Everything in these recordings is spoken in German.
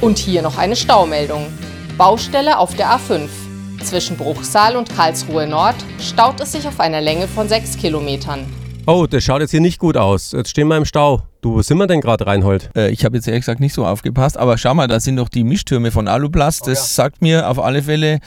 Und hier noch eine Staumeldung. Baustelle auf der A5. Zwischen Bruchsal und Karlsruhe Nord staut es sich auf einer Länge von 6 Kilometern. Oh, das schaut jetzt hier nicht gut aus. Jetzt stehen wir im Stau. Du, wo sind wir denn gerade, Reinhold? Äh, ich habe jetzt ehrlich gesagt nicht so aufgepasst, aber schau mal, da sind doch die Mischtürme von Aluplast. Das oh, ja. sagt mir auf alle Fälle,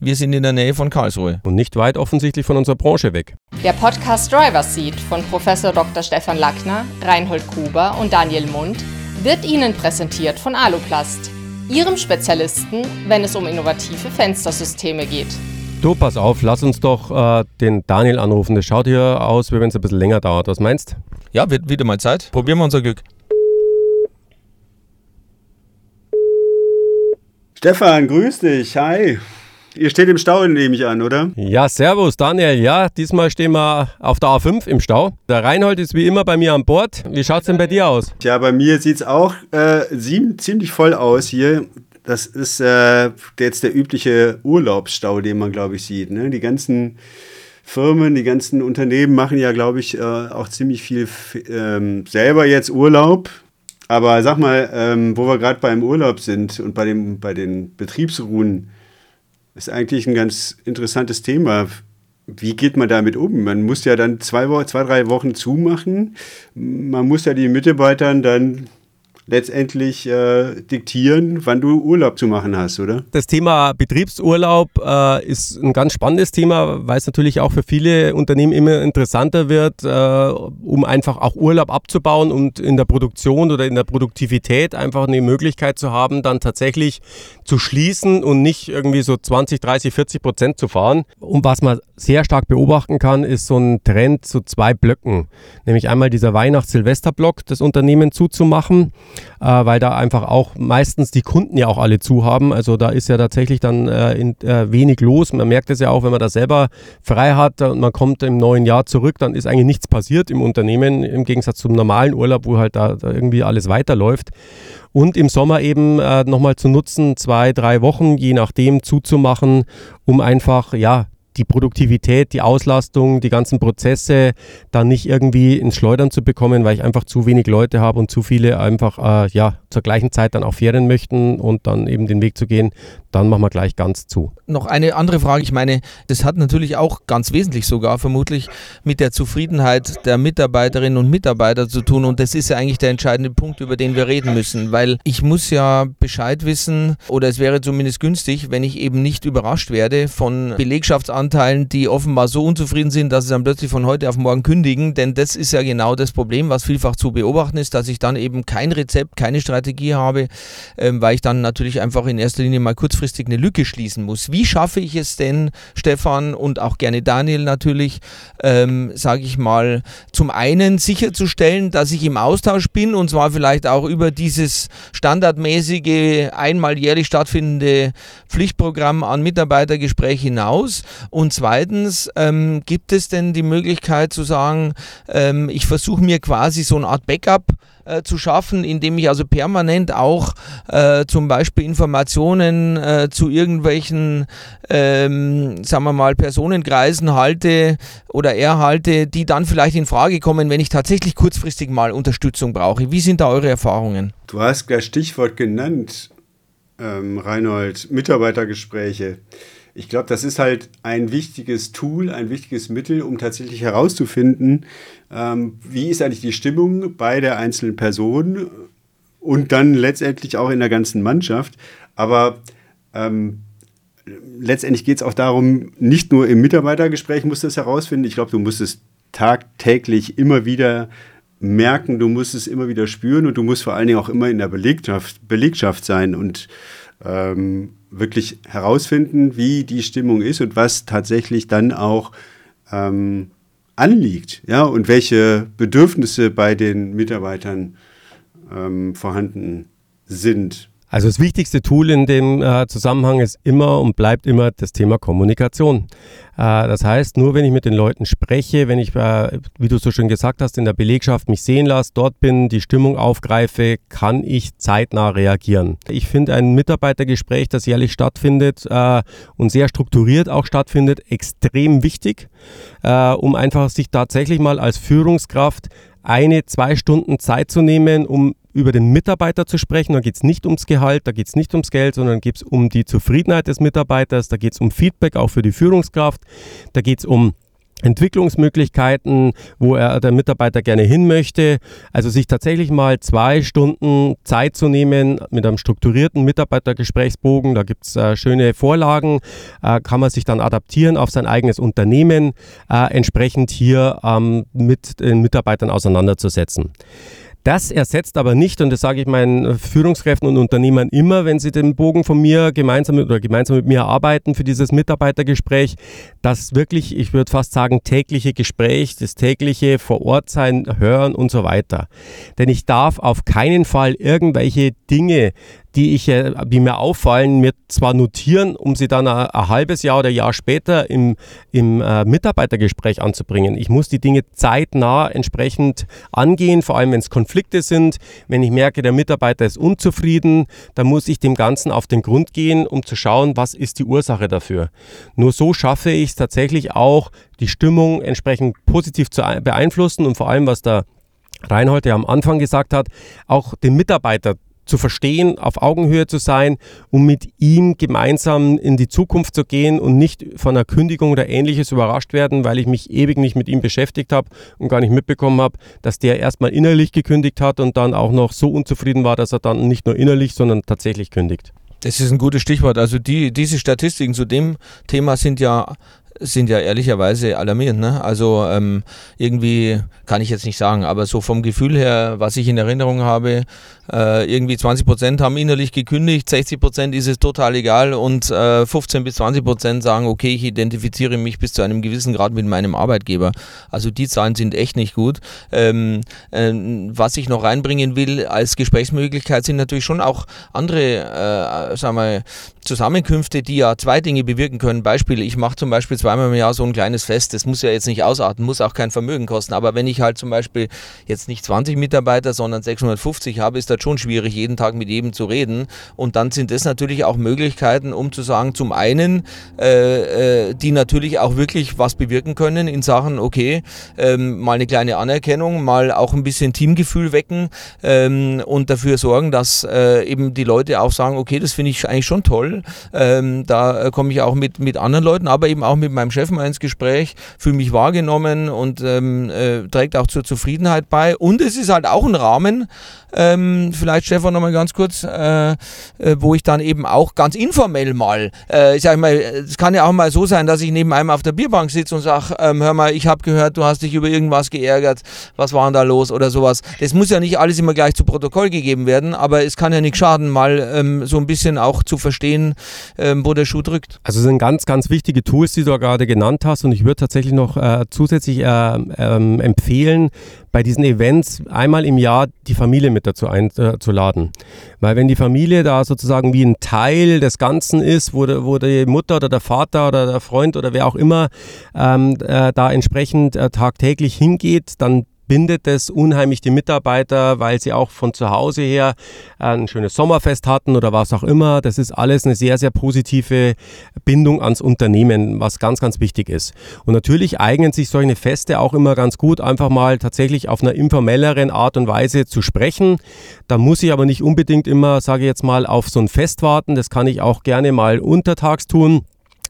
wir sind in der Nähe von Karlsruhe. Und nicht weit offensichtlich von unserer Branche weg. Der Podcast Driver Seat von Professor Dr. Stefan Lackner, Reinhold Kuber und Daniel Mund wird Ihnen präsentiert von Aluplast, Ihrem Spezialisten, wenn es um innovative Fenstersysteme geht. Du, pass auf, lass uns doch äh, den Daniel anrufen. Das schaut hier aus, wie wenn es ein bisschen länger dauert. Was meinst Ja, wird wieder mal Zeit. Probieren wir unser Glück. Stefan, grüß dich. Hi. Ihr steht im Stau, nehme ich an, oder? Ja, servus Daniel. Ja, diesmal stehen wir auf der A5 im Stau. Der Reinhold ist wie immer bei mir an Bord. Wie schaut es denn bei dir aus? Ja, bei mir sieht es auch äh, ziemlich voll aus hier. Das ist äh, jetzt der übliche Urlaubsstau, den man, glaube ich, sieht. Ne? Die ganzen Firmen, die ganzen Unternehmen machen ja, glaube ich, äh, auch ziemlich viel ähm, selber jetzt Urlaub. Aber sag mal, ähm, wo wir gerade beim Urlaub sind und bei, dem, bei den Betriebsruhen, ist eigentlich ein ganz interessantes Thema. Wie geht man damit um? Man muss ja dann zwei, zwei drei Wochen zumachen. Man muss ja den Mitarbeitern dann letztendlich äh, diktieren, wann du Urlaub zu machen hast, oder? Das Thema Betriebsurlaub äh, ist ein ganz spannendes Thema, weil es natürlich auch für viele Unternehmen immer interessanter wird, äh, um einfach auch Urlaub abzubauen und in der Produktion oder in der Produktivität einfach eine Möglichkeit zu haben, dann tatsächlich zu schließen und nicht irgendwie so 20, 30, 40 Prozent zu fahren. Und was man sehr stark beobachten kann, ist so ein Trend zu zwei Blöcken, nämlich einmal dieser Weihnachts-Silvester-Block des Unternehmens zuzumachen äh, weil da einfach auch meistens die Kunden ja auch alle zu haben. Also da ist ja tatsächlich dann äh, in, äh, wenig los. Man merkt es ja auch, wenn man das selber frei hat und man kommt im neuen Jahr zurück, dann ist eigentlich nichts passiert im Unternehmen, im Gegensatz zum normalen Urlaub, wo halt da, da irgendwie alles weiterläuft und im Sommer eben äh, nochmal zu nutzen, zwei, drei Wochen, je nachdem zuzumachen, um einfach, ja, die Produktivität, die Auslastung, die ganzen Prozesse dann nicht irgendwie ins Schleudern zu bekommen, weil ich einfach zu wenig Leute habe und zu viele einfach äh, ja, zur gleichen Zeit dann auch Ferien möchten und dann eben den Weg zu gehen, dann machen wir gleich ganz zu. Noch eine andere Frage. Ich meine, das hat natürlich auch ganz wesentlich sogar vermutlich mit der Zufriedenheit der Mitarbeiterinnen und Mitarbeiter zu tun. Und das ist ja eigentlich der entscheidende Punkt, über den wir reden müssen. Weil ich muss ja Bescheid wissen, oder es wäre zumindest günstig, wenn ich eben nicht überrascht werde von Belegschaftsanteilen, die offenbar so unzufrieden sind, dass sie dann plötzlich von heute auf morgen kündigen. Denn das ist ja genau das Problem, was vielfach zu beobachten ist, dass ich dann eben kein Rezept, keine Strategie habe, ähm, weil ich dann natürlich einfach in erster Linie mal kurz kurzfristig eine Lücke schließen muss. Wie schaffe ich es denn, Stefan und auch gerne Daniel natürlich, ähm, sage ich mal, zum einen sicherzustellen, dass ich im Austausch bin und zwar vielleicht auch über dieses standardmäßige, einmal jährlich stattfindende Pflichtprogramm an Mitarbeitergespräch hinaus und zweitens ähm, gibt es denn die Möglichkeit zu sagen, ähm, ich versuche mir quasi so eine Art Backup äh, zu schaffen, indem ich also permanent auch äh, zum Beispiel Informationen äh, zu irgendwelchen, ähm, sagen wir mal, Personenkreisen halte oder erhalte, die dann vielleicht in Frage kommen, wenn ich tatsächlich kurzfristig mal Unterstützung brauche. Wie sind da eure Erfahrungen? Du hast das Stichwort genannt, ähm, Reinhold, Mitarbeitergespräche ich glaube, das ist halt ein wichtiges Tool, ein wichtiges Mittel, um tatsächlich herauszufinden, ähm, wie ist eigentlich die Stimmung bei der einzelnen Person und dann letztendlich auch in der ganzen Mannschaft. Aber ähm, letztendlich geht es auch darum, nicht nur im Mitarbeitergespräch musst du es herausfinden. Ich glaube, du musst es tagtäglich immer wieder merken, du musst es immer wieder spüren und du musst vor allen Dingen auch immer in der Belegschaft, Belegschaft sein und ähm, wirklich herausfinden, wie die Stimmung ist und was tatsächlich dann auch ähm, anliegt, ja, und welche Bedürfnisse bei den Mitarbeitern ähm, vorhanden sind. Also das wichtigste Tool in dem äh, Zusammenhang ist immer und bleibt immer das Thema Kommunikation. Äh, das heißt, nur wenn ich mit den Leuten spreche, wenn ich, äh, wie du so schön gesagt hast, in der Belegschaft mich sehen lasse, dort bin, die Stimmung aufgreife, kann ich zeitnah reagieren. Ich finde ein Mitarbeitergespräch, das jährlich stattfindet äh, und sehr strukturiert auch stattfindet, extrem wichtig, äh, um einfach sich tatsächlich mal als Führungskraft eine, zwei Stunden Zeit zu nehmen, um über den Mitarbeiter zu sprechen. Da geht es nicht ums Gehalt, da geht es nicht ums Geld, sondern geht es um die Zufriedenheit des Mitarbeiters, da geht es um Feedback auch für die Führungskraft, da geht es um Entwicklungsmöglichkeiten, wo er der Mitarbeiter gerne hin möchte. Also sich tatsächlich mal zwei Stunden Zeit zu nehmen mit einem strukturierten Mitarbeitergesprächsbogen. Da gibt es äh, schöne Vorlagen, äh, kann man sich dann adaptieren auf sein eigenes Unternehmen, äh, entsprechend hier ähm, mit den Mitarbeitern auseinanderzusetzen. Das ersetzt aber nicht, und das sage ich meinen Führungskräften und Unternehmern immer, wenn sie den Bogen von mir gemeinsam mit, oder gemeinsam mit mir arbeiten für dieses Mitarbeitergespräch, das wirklich, ich würde fast sagen, tägliche Gespräch, das tägliche vor Ort sein, hören und so weiter. Denn ich darf auf keinen Fall irgendwelche Dinge die, ich, äh, die mir auffallen, mir zwar notieren, um sie dann ein, ein halbes Jahr oder Jahr später im, im äh, Mitarbeitergespräch anzubringen. Ich muss die Dinge zeitnah entsprechend angehen, vor allem wenn es Konflikte sind. Wenn ich merke, der Mitarbeiter ist unzufrieden, dann muss ich dem Ganzen auf den Grund gehen, um zu schauen, was ist die Ursache dafür. Nur so schaffe ich es tatsächlich auch, die Stimmung entsprechend positiv zu beeinflussen und vor allem, was der Reinhold ja am Anfang gesagt hat, auch den Mitarbeiter zu verstehen, auf Augenhöhe zu sein, um mit ihm gemeinsam in die Zukunft zu gehen und nicht von einer Kündigung oder ähnliches überrascht werden, weil ich mich ewig nicht mit ihm beschäftigt habe und gar nicht mitbekommen habe, dass der erstmal innerlich gekündigt hat und dann auch noch so unzufrieden war, dass er dann nicht nur innerlich, sondern tatsächlich kündigt. Das ist ein gutes Stichwort. Also die, diese Statistiken zu dem Thema sind ja sind ja ehrlicherweise alarmierend. Ne? Also ähm, irgendwie kann ich jetzt nicht sagen, aber so vom Gefühl her, was ich in Erinnerung habe, äh, irgendwie 20 Prozent haben innerlich gekündigt, 60 Prozent ist es total egal und äh, 15 bis 20 Prozent sagen, okay, ich identifiziere mich bis zu einem gewissen Grad mit meinem Arbeitgeber. Also die Zahlen sind echt nicht gut. Ähm, äh, was ich noch reinbringen will als Gesprächsmöglichkeit sind natürlich schon auch andere, äh, sagen wir, Zusammenkünfte, die ja zwei Dinge bewirken können. Beispiel, ich mache zum Beispiel zweimal im Jahr so ein kleines Fest. Das muss ja jetzt nicht ausarten, muss auch kein Vermögen kosten. Aber wenn ich halt zum Beispiel jetzt nicht 20 Mitarbeiter, sondern 650 habe, ist das schon schwierig, jeden Tag mit jedem zu reden. Und dann sind das natürlich auch Möglichkeiten, um zu sagen, zum einen, äh, äh, die natürlich auch wirklich was bewirken können in Sachen, okay, ähm, mal eine kleine Anerkennung, mal auch ein bisschen Teamgefühl wecken ähm, und dafür sorgen, dass äh, eben die Leute auch sagen, okay, das finde ich eigentlich schon toll. Ähm, da komme ich auch mit, mit anderen Leuten, aber eben auch mit meinem Chef mal ins Gespräch, fühle mich wahrgenommen und ähm, äh, trägt auch zur Zufriedenheit bei. Und es ist halt auch ein Rahmen, ähm, vielleicht Stefan nochmal ganz kurz, äh, äh, wo ich dann eben auch ganz informell mal, äh, ich sag mal, es kann ja auch mal so sein, dass ich neben einem auf der Bierbank sitze und sage, ähm, hör mal, ich habe gehört, du hast dich über irgendwas geärgert, was war denn da los oder sowas. Das muss ja nicht alles immer gleich zu Protokoll gegeben werden, aber es kann ja nicht schaden, mal ähm, so ein bisschen auch zu verstehen, ähm, wo der Schuh drückt. Also es sind ganz, ganz wichtige Tools, die du gerade genannt hast und ich würde tatsächlich noch äh, zusätzlich äh, ähm, empfehlen, bei diesen Events einmal im Jahr die Familie mit dazu einzuladen. Weil wenn die Familie da sozusagen wie ein Teil des Ganzen ist, wo, wo die Mutter oder der Vater oder der Freund oder wer auch immer ähm, äh, da entsprechend äh, tagtäglich hingeht, dann bindet es unheimlich die Mitarbeiter, weil sie auch von zu Hause her äh, ein schönes Sommerfest hatten oder was auch immer. Das ist alles eine sehr, sehr positive Bindung ans Unternehmen, was ganz, ganz wichtig ist. Und natürlich eignen sich solche Feste auch immer ganz gut, einfach mal tatsächlich auf einer informelleren Art und Weise zu sprechen. Da muss ich aber nicht unbedingt immer, sage ich jetzt mal, auf so ein Fest warten. Das kann ich auch gerne mal untertags tun.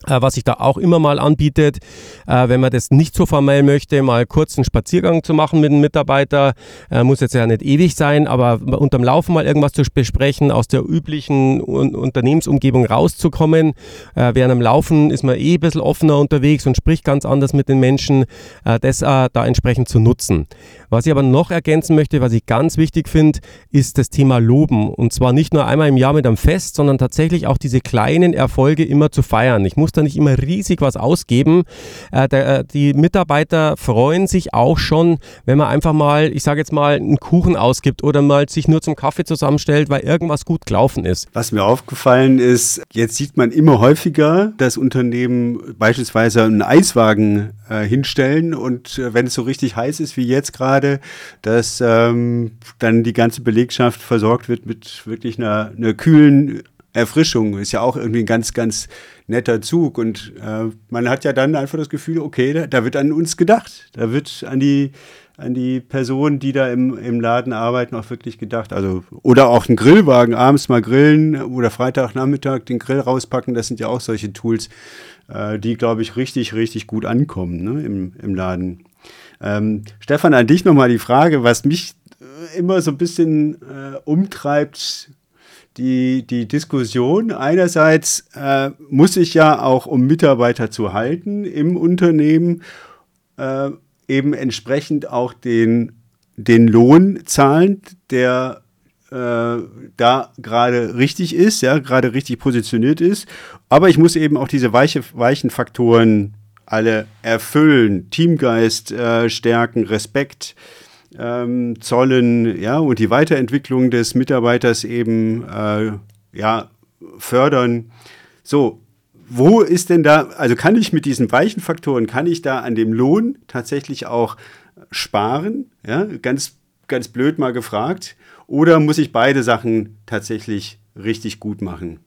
Äh, was sich da auch immer mal anbietet, äh, wenn man das nicht so formell möchte, mal kurz einen Spaziergang zu machen mit einem Mitarbeiter, äh, muss jetzt ja nicht ewig sein, aber unterm Laufen mal irgendwas zu besprechen, aus der üblichen Unternehmensumgebung rauszukommen. während am Laufen ist man eh ein bisschen offener unterwegs und spricht ganz anders mit den Menschen, das da entsprechend zu nutzen. Was ich aber noch ergänzen möchte, was ich ganz wichtig finde, ist das Thema Loben. Und zwar nicht nur einmal im Jahr mit einem Fest, sondern tatsächlich auch diese kleinen Erfolge immer zu feiern. Ich muss muss da nicht immer riesig was ausgeben. Äh, der, äh, die Mitarbeiter freuen sich auch schon, wenn man einfach mal, ich sage jetzt mal, einen Kuchen ausgibt oder mal sich nur zum Kaffee zusammenstellt, weil irgendwas gut gelaufen ist. Was mir aufgefallen ist, jetzt sieht man immer häufiger, dass Unternehmen beispielsweise einen Eiswagen äh, hinstellen und äh, wenn es so richtig heiß ist wie jetzt gerade, dass ähm, dann die ganze Belegschaft versorgt wird mit wirklich einer, einer kühlen Erfrischung. Ist ja auch irgendwie ein ganz, ganz netter Zug. Und äh, man hat ja dann einfach das Gefühl, okay, da, da, wird an uns gedacht. Da wird an die, an die Personen, die da im, im Laden arbeiten, auch wirklich gedacht. Also, oder auch einen Grillwagen abends mal grillen oder Freitagnachmittag den Grill rauspacken. Das sind ja auch solche Tools, äh, die, glaube ich, richtig, richtig gut ankommen ne, im, im Laden. Ähm, Stefan, an dich nochmal die Frage, was mich äh, immer so ein bisschen äh, umtreibt, die, die Diskussion. Einerseits äh, muss ich ja auch, um Mitarbeiter zu halten im Unternehmen, äh, eben entsprechend auch den, den Lohn zahlen, der äh, da gerade richtig ist, ja, gerade richtig positioniert ist. Aber ich muss eben auch diese weiche, weichen Faktoren alle erfüllen. Teamgeist äh, stärken, Respekt ähm, zollen, ja, und die Weiterentwicklung des Mitarbeiters eben äh, ja, fördern. So, wo ist denn da, also kann ich mit diesen weichen Faktoren, kann ich da an dem Lohn tatsächlich auch sparen? Ja, ganz, ganz blöd mal gefragt. Oder muss ich beide Sachen tatsächlich richtig gut machen?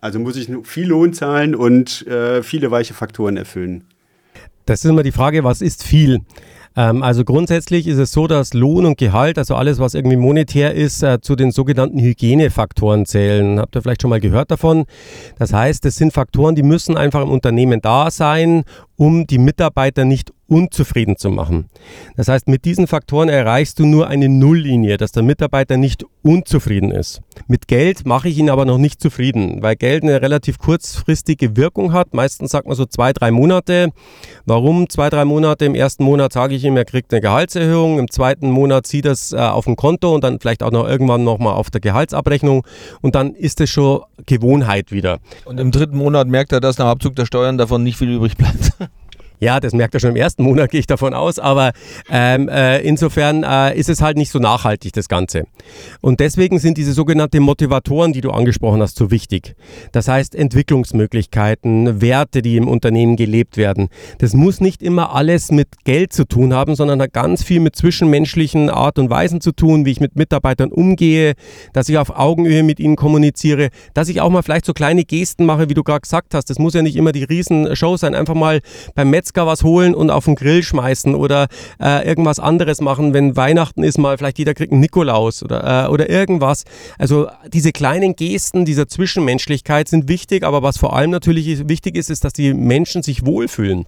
Also muss ich viel Lohn zahlen und äh, viele weiche Faktoren erfüllen? Das ist immer die Frage, was ist viel? Ähm, also grundsätzlich ist es so, dass Lohn und Gehalt, also alles, was irgendwie monetär ist, äh, zu den sogenannten Hygienefaktoren zählen. Habt ihr vielleicht schon mal gehört davon? Das heißt, es sind Faktoren, die müssen einfach im Unternehmen da sein, um die Mitarbeiter nicht unzufrieden zu machen. Das heißt, mit diesen Faktoren erreichst du nur eine Nulllinie, dass der Mitarbeiter nicht unzufrieden ist. Mit Geld mache ich ihn aber noch nicht zufrieden, weil Geld eine relativ kurzfristige Wirkung hat. Meistens sagt man so zwei, drei Monate. Warum zwei, drei Monate? Im ersten Monat sage ich ihm, er kriegt eine Gehaltserhöhung. Im zweiten Monat sieht es äh, auf dem Konto und dann vielleicht auch noch irgendwann nochmal auf der Gehaltsabrechnung. Und dann ist es schon Gewohnheit wieder. Und im dritten Monat merkt er, dass nach Abzug der Steuern davon nicht viel übrig bleibt. Ja, das merkt er schon im ersten Monat, gehe ich davon aus. Aber ähm, äh, insofern äh, ist es halt nicht so nachhaltig, das Ganze. Und deswegen sind diese sogenannten Motivatoren, die du angesprochen hast, so wichtig. Das heißt Entwicklungsmöglichkeiten, Werte, die im Unternehmen gelebt werden. Das muss nicht immer alles mit Geld zu tun haben, sondern hat ganz viel mit zwischenmenschlichen Art und Weisen zu tun, wie ich mit Mitarbeitern umgehe, dass ich auf Augenhöhe mit ihnen kommuniziere, dass ich auch mal vielleicht so kleine Gesten mache, wie du gerade gesagt hast. Das muss ja nicht immer die Riesenshow sein. Einfach mal beim Metzger Metzger was holen und auf den Grill schmeißen oder äh, irgendwas anderes machen, wenn Weihnachten ist, mal vielleicht jeder kriegt einen Nikolaus oder, äh, oder irgendwas. Also diese kleinen Gesten dieser Zwischenmenschlichkeit sind wichtig, aber was vor allem natürlich wichtig ist, ist, dass die Menschen sich wohlfühlen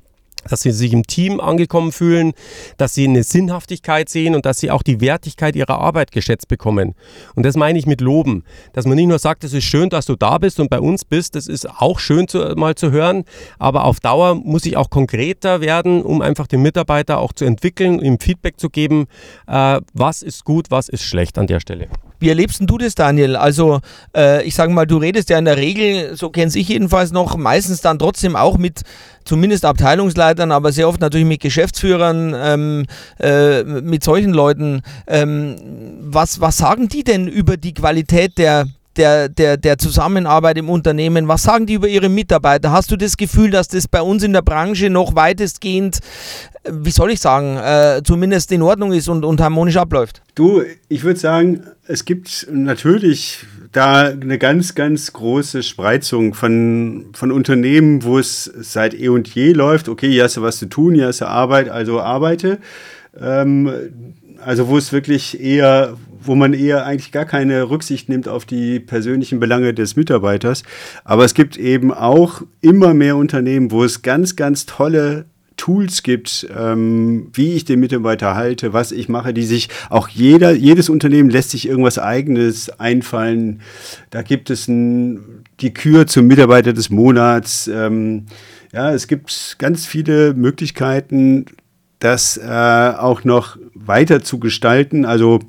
dass sie sich im Team angekommen fühlen, dass sie eine Sinnhaftigkeit sehen und dass sie auch die Wertigkeit ihrer Arbeit geschätzt bekommen. Und das meine ich mit Loben, dass man nicht nur sagt, es ist schön, dass du da bist und bei uns bist, das ist auch schön zu, mal zu hören, aber auf Dauer muss ich auch konkreter werden, um einfach den Mitarbeiter auch zu entwickeln, ihm Feedback zu geben, äh, was ist gut, was ist schlecht an der Stelle. Wie erlebst du das, Daniel? Also, äh, ich sage mal, du redest ja in der Regel, so kenne ich jedenfalls noch, meistens dann trotzdem auch mit zumindest Abteilungsleitern, aber sehr oft natürlich mit Geschäftsführern, ähm, äh, mit solchen Leuten. Ähm, was, was sagen die denn über die Qualität der, der, der, der Zusammenarbeit im Unternehmen? Was sagen die über ihre Mitarbeiter? Hast du das Gefühl, dass das bei uns in der Branche noch weitestgehend, äh, wie soll ich sagen, äh, zumindest in Ordnung ist und, und harmonisch abläuft? Du, ich würde sagen, es gibt natürlich da eine ganz, ganz große Spreizung von, von Unternehmen, wo es seit eh und je läuft. Okay, hier hast du was zu tun, hier hast du Arbeit, also arbeite. Ähm, also wo es wirklich eher, wo man eher eigentlich gar keine Rücksicht nimmt auf die persönlichen Belange des Mitarbeiters. Aber es gibt eben auch immer mehr Unternehmen, wo es ganz, ganz tolle Tools gibt, ähm, wie ich den Mitarbeiter halte, was ich mache, die sich auch jeder, jedes Unternehmen lässt sich irgendwas eigenes einfallen. Da gibt es ein, die Kür zum Mitarbeiter des Monats. Ähm, ja, es gibt ganz viele Möglichkeiten, das äh, auch noch weiter zu gestalten. Also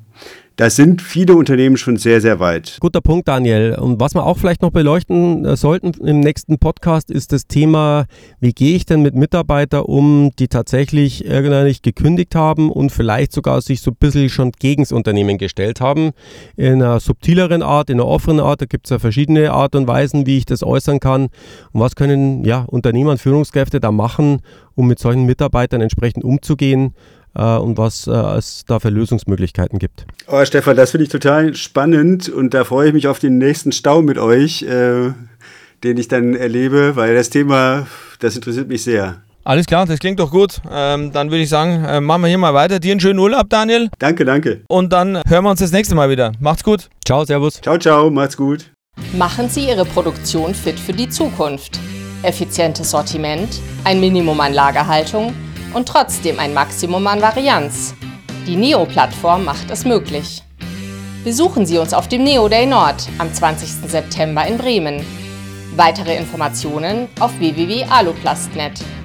da sind viele Unternehmen schon sehr, sehr weit. Guter Punkt, Daniel. Und was wir auch vielleicht noch beleuchten äh, sollten im nächsten Podcast, ist das Thema, wie gehe ich denn mit Mitarbeitern um, die tatsächlich irgendwann nicht gekündigt haben und vielleicht sogar sich so ein bisschen schon gegen das Unternehmen gestellt haben. In einer subtileren Art, in einer offenen Art. Da gibt es ja verschiedene Art und Weisen, wie ich das äußern kann. Und was können ja, Unternehmer und Führungskräfte da machen, um mit solchen Mitarbeitern entsprechend umzugehen? Äh, und was äh, es da für Lösungsmöglichkeiten gibt. Oh, Stefan, das finde ich total spannend und da freue ich mich auf den nächsten Stau mit euch, äh, den ich dann erlebe, weil das Thema, das interessiert mich sehr. Alles klar, das klingt doch gut. Ähm, dann würde ich sagen, äh, machen wir hier mal weiter. Dir einen schönen Urlaub, Daniel. Danke, danke. Und dann hören wir uns das nächste Mal wieder. Macht's gut. Ciao, Servus. Ciao, ciao, macht's gut. Machen Sie Ihre Produktion fit für die Zukunft. Effizientes Sortiment, ein Minimum an Lagerhaltung und trotzdem ein Maximum an Varianz. Die Neo-Plattform macht es möglich. Besuchen Sie uns auf dem Neo Day Nord am 20. September in Bremen. Weitere Informationen auf www.aluplast.net.